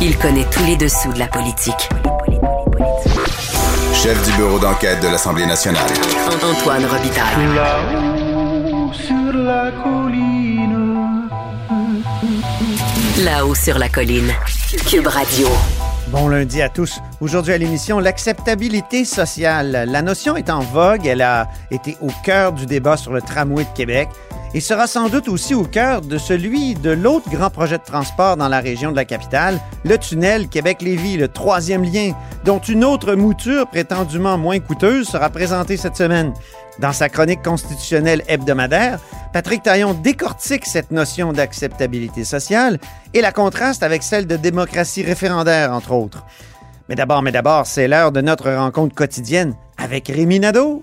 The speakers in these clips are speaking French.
Il connaît tous les dessous de la politique. Chef du bureau d'enquête de l'Assemblée nationale. Antoine Robitaille. Là-haut sur la colline. Là-haut sur la colline. Cube Radio. Bon lundi à tous. Aujourd'hui à l'émission, l'acceptabilité sociale. La notion est en vogue. Elle a été au cœur du débat sur le tramway de Québec et sera sans doute aussi au cœur de celui de l'autre grand projet de transport dans la région de la capitale, le tunnel Québec-Lévis, le troisième lien, dont une autre mouture prétendument moins coûteuse sera présentée cette semaine. Dans sa chronique constitutionnelle hebdomadaire, Patrick Taillon décortique cette notion d'acceptabilité sociale et la contraste avec celle de démocratie référendaire, entre autres. Mais d'abord, mais d'abord, c'est l'heure de notre rencontre quotidienne avec Rémi Nadeau.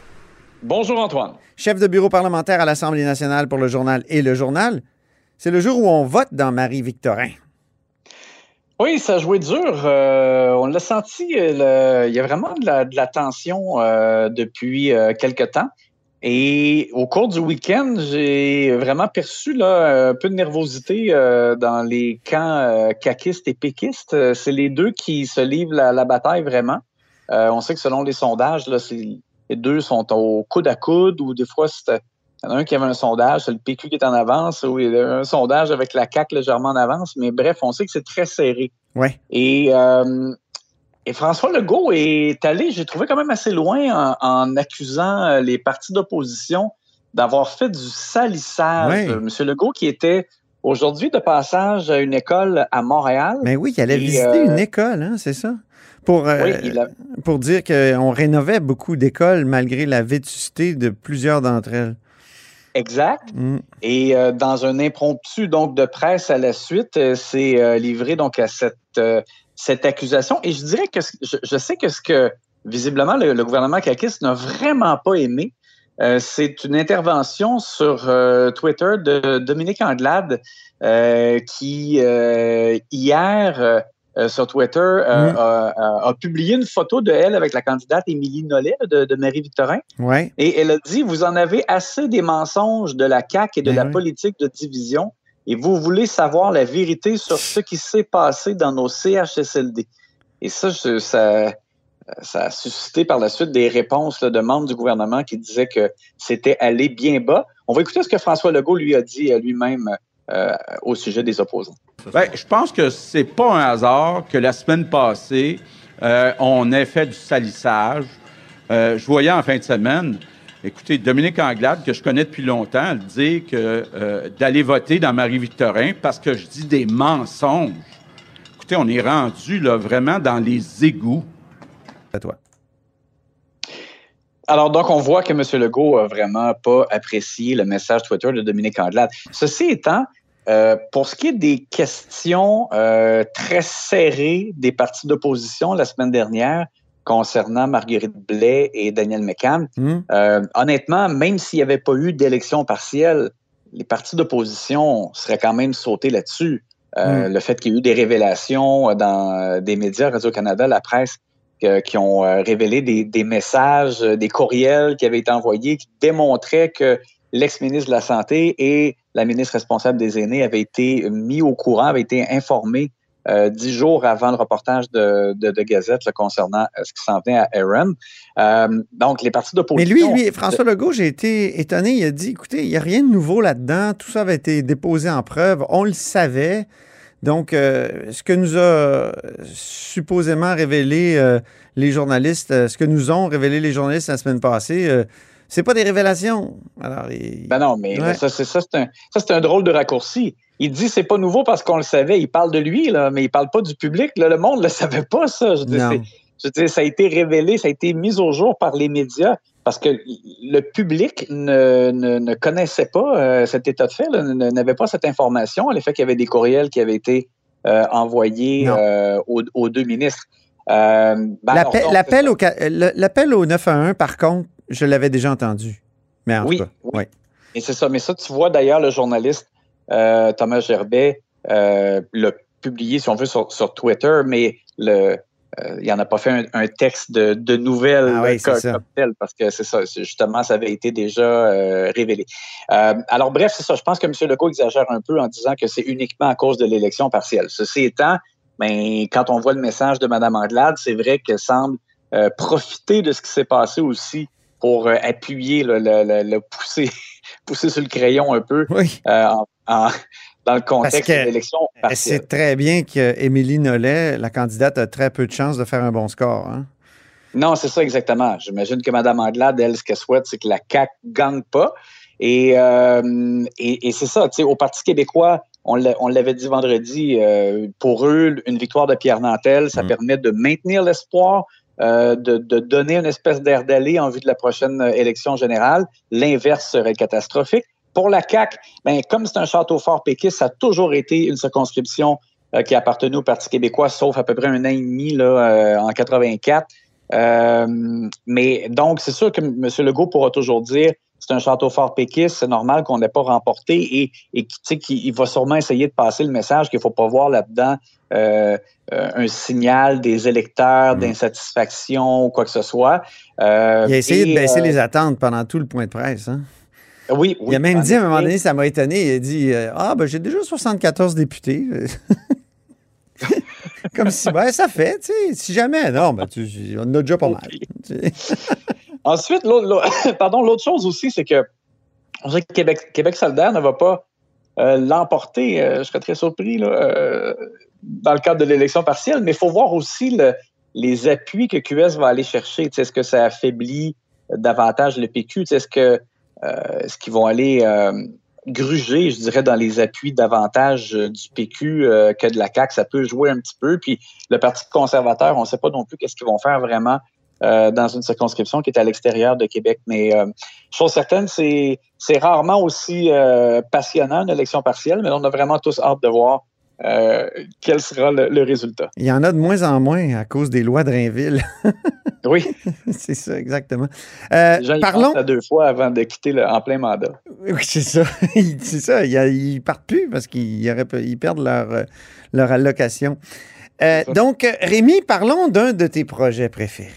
Bonjour Antoine. Chef de bureau parlementaire à l'Assemblée nationale pour le journal et le journal. C'est le jour où on vote dans Marie-Victorin. Oui, ça a joué dur. Euh, on l'a senti, euh, le- il y a vraiment de la, de la tension euh, depuis euh, quelque temps. Et au cours du week-end, j'ai vraiment perçu là, un peu de nervosité dans les camps caquistes et péquistes. C'est les deux qui se livrent la, la bataille vraiment. On sait que selon les sondages, là, c'est- les deux sont au coude à coude ou des fois, c'était- il y en a un qui avait un sondage, c'est le PQ qui est en avance, ou il y a un sondage avec la CAQ légèrement en avance. Mais bref, on sait que c'est très serré. Ouais. Et, euh, et François Legault est allé, j'ai trouvé quand même assez loin en, en accusant euh, les partis d'opposition d'avoir fait du salissage. Ouais. Euh, Monsieur Legault qui était aujourd'hui de passage à une école à Montréal. Mais oui, il allait Et, visiter euh, une école, hein, c'est ça? Pour, euh, Oui, il a- pour dire qu'on rénovait beaucoup d'écoles malgré la vétusté de plusieurs d'entre elles. exact. Mm. Et euh, dans un impromptu donc de presse à la suite, euh, c'est euh, livré donc à cette cette accusation. Et je dirais que je, je sais que ce que visiblement le, le gouvernement caquiste n'a vraiment pas aimé, c'est une intervention sur Twitter de Dominique Anglade qui hier euh, euh, sur Twitter euh, Mm. a, a- a publié une photo de elle avec la candidate Émilie Nollet de, de Marie-Victorin. Ouais. Et elle a dit, vous en avez assez des mensonges de la CAQ et de Ben la politique de division et vous voulez savoir la vérité sur ce qui s'est passé dans nos CHSLD. Et ça, je- ça, ça a suscité par la suite des réponses là, de membres du gouvernement qui disaient que c'était allé bien bas. On va écouter ce que François Legault lui a dit à lui-même euh, au sujet des opposants. Ben, je pense que c'est pas un hasard que la semaine passée, euh, on ait fait du salissage. Euh, je voyais en fin de semaine, écoutez, Dominique Anglade, que je connais depuis longtemps, elle dit que euh, d'aller voter dans Marie-Victorin parce que je dis des mensonges. Écoutez, on est rendu là, vraiment dans les égouts. À toi. Alors, donc, on voit que M. Legault a vraiment pas apprécié le message Twitter de Dominique Anglade. Ceci étant, euh, pour ce qui est des questions euh, très serrées des partis d'opposition la semaine dernière concernant Marguerite Blais et Daniel McCann, Mm. euh, honnêtement, même s'il n'y avait pas eu d'élection partielle, les partis d'opposition seraient quand même sautés là-dessus. Euh, Le fait qu'il y ait eu des révélations dans des médias, Radio-Canada, la presse, qui ont euh, révélé des, des messages, euh, des courriels qui avaient été envoyés qui démontraient que l'ex-ministre de la Santé et la ministre responsable des aînés avaient été mis au courant, avaient été informés euh, dix jours avant le reportage de, de, de Gazette là, concernant ce qui s'en venait à Aaron. Euh, donc, les partis Mais d'opposition... lui, lui, François Legault, j'ai été étonné. Il a dit écoutez, il n'y a rien de nouveau là-dedans. Tout ça avait été déposé en preuve. On le savait. Donc, euh, ce que nous a supposément révélé euh, les journalistes, euh, ce que nous ont révélé les journalistes la semaine passée, euh, c'est pas des révélations. Alors, il- Ben non, mais Ouais. ça, c'est ça, c'est un, ça, c'est un drôle de raccourci. Il dit c'est pas nouveau parce qu'on le savait. Il parle de lui, là, mais il parle pas du public. Là, le monde ne le savait pas, ça. Je veux dire, ça a été révélé, ça a été mis au jour par les médias parce que le public ne, ne, ne connaissait pas euh, cet état de fait, n'avait pas cette information, le fait qu'il y avait des courriels qui avaient été euh, envoyé Non. euh, aux, aux deux ministres. Ben L'appel au, le- au 911, par contre, je l'avais déjà entendu. Mais en Oui, tout cas, oui. ouais. Et c'est ça. Mais ça, tu vois d'ailleurs le journaliste Thomas Gerbet l'a publié, si on veut, sur, sur Twitter, mais le, euh, il n'en a pas fait un, un texte de, de nouvelles Ah oui, c'est co- ça. comme tel, parce que c'est ça, justement, ça avait été déjà euh, révélé. Euh, alors, bref, c'est ça. Je pense que M. Legault exagère un peu en disant que c'est uniquement à cause de l'élection partielle. Ceci étant, ben, quand on voit le message de Mme Anglade, c'est vrai qu'elle semble euh, profiter de ce qui s'est passé aussi pour euh, appuyer, le, le- le- le pousser, pousser sur le crayon un peu Oui. euh, en- en- dans le contexte que de l'élection sait très bien qu'Émilie Nollet, la candidate, a très peu de chances de faire un bon score. hein. Non, c'est ça exactement. J'imagine que Mme Anglade, elle, ce qu'elle souhaite, c'est que la CAQ gagne pas. Et, euh, et, et c'est ça, tu sais, au Parti québécois, on l'a- on l'avait dit vendredi, euh, pour eux, une victoire de Pierre Nantel, ça Mm. permet de maintenir l'espoir, euh, de, de donner une espèce d'air d'aller en vue de la prochaine élection générale. L'inverse serait catastrophique. Pour la CAQ, ben, comme c'est un château fort péquiste, ça a toujours été une circonscription euh, qui a appartenu au Parti québécois, sauf à peu près un an et demi là, euh, en 84. Euh, mais donc, c'est sûr que M. Legault pourra toujours dire c'est un château fort péquiste, c'est normal qu'on n'ait pas remporté et, et qu'il il va sûrement essayer de passer le message qu'il ne faut pas voir là-dedans euh, euh, un signal des électeurs Mm. d'insatisfaction ou quoi que ce soit. Il a essayé et, de baisser les attentes pendant tout le point de presse. hein? Oui, oui. il a même dit à un moment donné, ça m'a étonné, il a dit euh, Ah, ben j'ai déjà 74 députés. Comme si, ben ça fait, tu sais, si jamais, non, ben tu, on en a déjà pas mal. Ensuite, l'autre, pardon, l'autre chose aussi, c'est que on sait que Québec, Québec solidaire ne va pas euh, l'emporter. euh, je serais très surpris là, euh, dans le cadre de l'élection partielle, mais il faut voir aussi le- les appuis que QS va aller chercher. Tu sais, Est-ce que ça affaiblit davantage le PQ? Tu sais, Est-ce que euh, est-ce qu'ils vont aller euh, gruger, je dirais, dans les appuis davantage euh, du PQ euh, que de la CAQ? Ça peut jouer un petit peu. Puis le Parti conservateur, on ne sait pas non plus qu'est-ce qu'ils vont faire vraiment dans une circonscription qui est à l'extérieur de Québec. Mais euh, chose certaine, c'est c'est rarement aussi passionnant une élection partielle, mais on a vraiment tous hâte de voir euh, quel sera le, le résultat? Il y en a de moins en moins à cause des lois de Rainville. Oui, c'est ça, exactement. Euh, les gens parlons. pensent à deux fois avant de quitter le- en plein mandat. Oui, c'est ça. c'est ça. Ils, ils partent plus parce qu'ils ils perdent leur, euh, leur allocation. Euh, donc, Rémi, parlons d'un de tes projets préférés.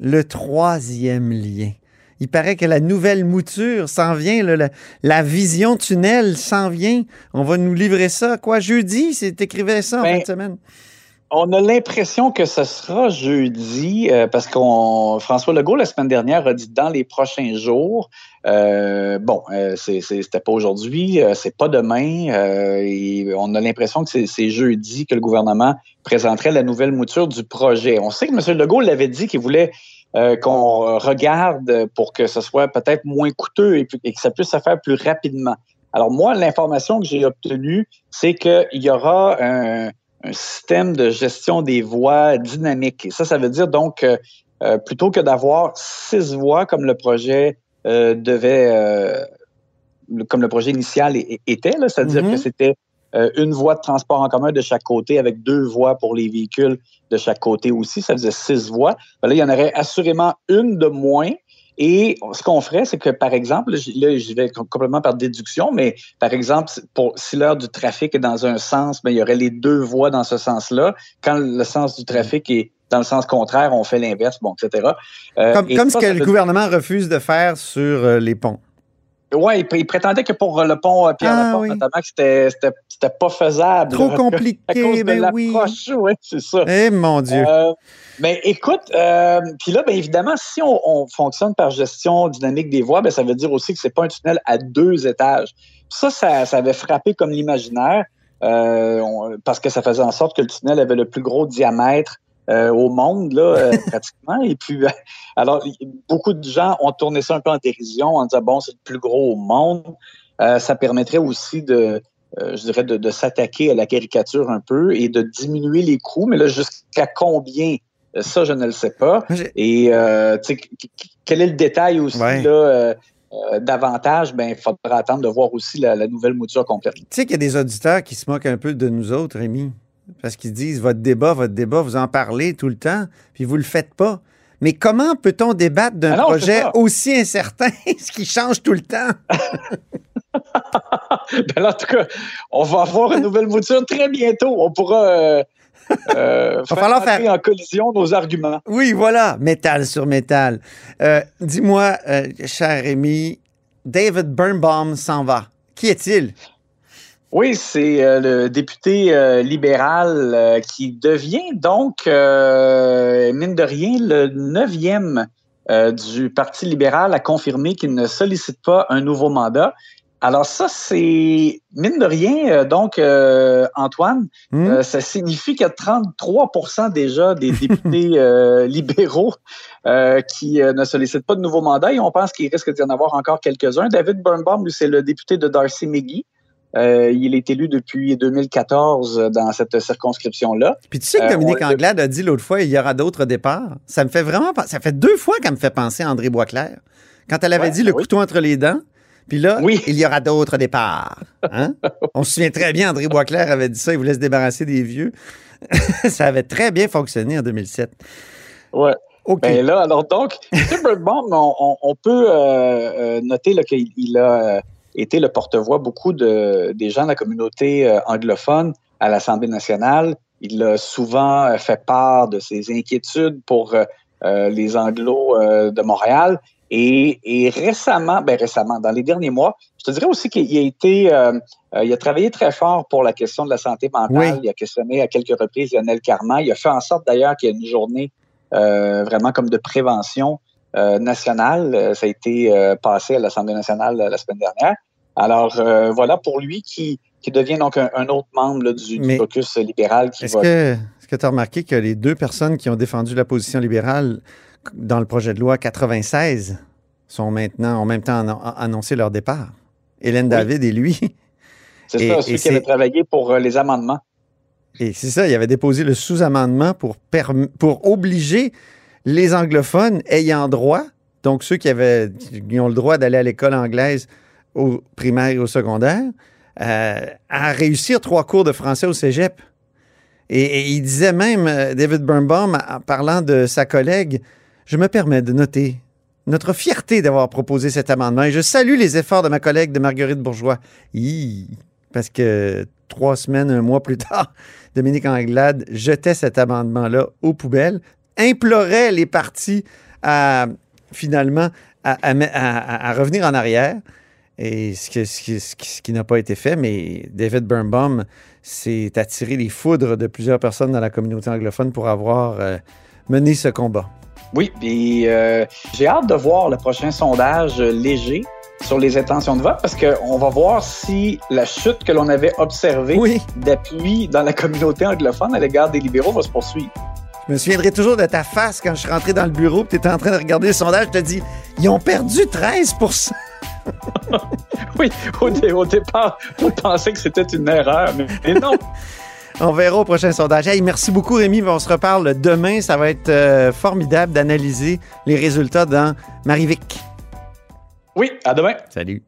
Le troisième lien. Il paraît que la nouvelle mouture s'en vient, là, la, la vision tunnel s'en vient. On va nous livrer ça, quoi, jeudi? C'est écrivait ça en Ben, fin de semaine. On a l'impression que ce sera jeudi euh, parce qu'on François Legault la semaine dernière a dit dans les prochains jours. Euh, bon, euh, c'était pas aujourd'hui, c'est pas demain. et on a l'impression que c'est- c'est jeudi que le gouvernement présenterait la nouvelle mouture du projet. On sait que M. Legault l'avait dit qu'il voulait euh, qu'on regarde pour que ce soit peut-être moins coûteux et, que ça puisse se faire plus rapidement. Alors moi, l'information que j'ai obtenue, c'est qu'il y aura un, un système de gestion des voies dynamique. Et ça, ça veut dire donc, euh, euh, plutôt que d'avoir six voies comme le projet euh, devait, comme le projet initial était, c'est-à-dire Mhm. que c'était euh, une voie de transport en commun de chaque côté avec deux voies pour les véhicules de chaque côté aussi, ça faisait six voies. Ben là, il y en aurait assurément une de moins. Et ce qu'on ferait, c'est que, par exemple, là, j- là, j'y vais com- complètement par déduction, mais par exemple, pour, si l'heure du trafic est dans un sens, ben, il y aurait les deux voies dans ce sens-là. Quand le sens du trafic est dans le sens contraire, on fait l'inverse, bon, etc. Euh, Comme, et comme ça, ce que le gouvernement refuse de faire sur euh, les ponts. Ouais, il, il prétendait que pour euh, le pont euh, Ah, Pierre-Laporte, oui. notamment, que c'était, c'était, c'était pas faisable. Trop là, compliqué, À cause de ben oui. l'approche, ouais, c'est ça. Eh mon Dieu. Euh, mais écoute, euh, puis là, ben évidemment, si on, on fonctionne par gestion dynamique des voies, ben ça veut dire aussi que c'est pas un tunnel à deux étages. Ça, ça, ça avait frappé comme l'imaginaire euh, on- parce que ça faisait en sorte que le tunnel avait le plus gros diamètre euh, au monde, là, euh, pratiquement. Et puis, euh, alors, beaucoup de gens ont tourné ça un peu en dérision en disant, bon, c'est le plus gros au monde. Ça permettrait aussi de, je dirais, de, de s'attaquer à la caricature un peu et de diminuer les coûts. Mais là, jusqu'à combien? Ça, je ne le sais pas. Et euh, tu sais, qu- qu- quel est le détail aussi Ouais. là, euh, davantage? Ben, il faudra attendre de voir aussi la, la nouvelle mouture complète. Tu sais qu'il y a des auditeurs qui se moquent un peu de nous autres, Rémi. Parce qu'ils disent votre débat, votre débat, vous en parlez tout le temps, puis vous le faites pas. Mais comment peut-on débattre d'un Ah projet aussi incertain, ce qui change tout le temps? Ben là, en tout cas, on va avoir une nouvelle mouture très bientôt. On pourra euh, euh, faire falloir entrer faire- en collision nos arguments. Oui, voilà, métal sur métal. Euh, Dis-moi, euh, cher Rémi, David Birnbaum s'en va. Qui est-il? Oui, c'est euh, le député euh, libéral euh, qui devient donc, euh, mine de rien, le neuvième euh, du Parti libéral à confirmer qu'il ne sollicite pas un nouveau mandat. Alors ça, c'est, mine de rien, euh, donc, euh, Antoine, Hmm? euh, ça signifie qu'il y a 33% déjà des députés euh, libéraux euh, qui ne sollicitent pas de nouveau mandat et on pense qu'il risque d'y en avoir encore quelques-uns. David Birnbaum, lui, c'est le député de Darcy McGee. Euh, il est élu depuis 2014 dans cette circonscription-là. Puis tu sais que Euh, Dominique Anglade a dit l'autre fois, il y aura d'autres départs. Ça me fait vraiment... Ça fait deux fois qu'elle me fait penser à André Boisclair. Quand elle avait Ouais, dit le oui. couteau entre les dents, puis là, Oui. il y aura d'autres départs. Hein? On se souvient très bien, André Boisclair avait dit ça, il voulait se débarrasser des vieux. ça avait très bien fonctionné en 2007. Ouais. OK. Ben là, alors donc, on, on- on peut euh, euh, noter qu'il il a euh, été le porte-voix beaucoup de, des gens de la communauté euh, anglophone à l'Assemblée nationale. Il a souvent euh, fait part de ses inquiétudes pour euh, euh, les Anglos euh, de Montréal. Et, et récemment, ben récemment, dans les derniers mois, je te dirais aussi qu'il a été, euh, il a travaillé très fort pour la question de la santé mentale. Oui. Il a questionné à quelques reprises Lionel Carman. Il a fait en sorte d'ailleurs qu'il y ait une journée euh, vraiment comme de prévention nationale. Euh, Ça a été euh, passé à l'Assemblée nationale euh, la semaine dernière. Alors euh, voilà pour lui qui, qui devient donc un, un autre membre là, du, du caucus libéral qui Est-ce que est-ce que tu as remarqué que les deux personnes qui ont défendu la position libérale dans le projet de loi 96 sont maintenant en même temps annon- annoncé leur départ? Hélène David et lui. C'est et- ça, celui qui avait travaillé pour euh, les amendements. Et c'est ça, il avait déposé le sous-amendement pour, perm- pour obliger les anglophones ayant droit, donc ceux qui, avaient, qui ont le droit d'aller à l'école anglaise au primaire et au secondaire, euh, à réussir trois cours de français au cégep. Et, il disait même, euh, David Birnbaum, en parlant de sa collègue, je me permets de noter notre fierté d'avoir proposé cet amendement et je salue les efforts de ma collègue de Marguerite Bourgeois. Parce que trois semaines, un mois plus tard, Dominique Anglade jetait cet amendement-là aux poubelles, implorait les partis à finalement à, à- à- à revenir en arrière. Et ce, que- ce qui- n'a pas été fait, mais David Birnbaum s'est attiré les foudres de plusieurs personnes dans la communauté anglophone pour avoir euh, mené ce combat. Oui, puis euh, j'ai hâte de voir le prochain sondage léger sur les intentions de vote parce qu'on va voir si la chute que l'on avait observée Oui, d'appui dans la communauté anglophone à l'égard des libéraux va se poursuivre. Je me souviendrai toujours de ta face quand je suis rentré dans le bureau tu étais en train de regarder le sondage. Je te dis, ils ont perdu 13% Oui, au, dé- au départ, on pensait que c'était une erreur, mais, mais non. On verra au prochain sondage. Hey, merci beaucoup, Rémi. On se reparle demain. Ça va être euh, formidable d'analyser les résultats dans Marivic. Oui, à demain. Salut.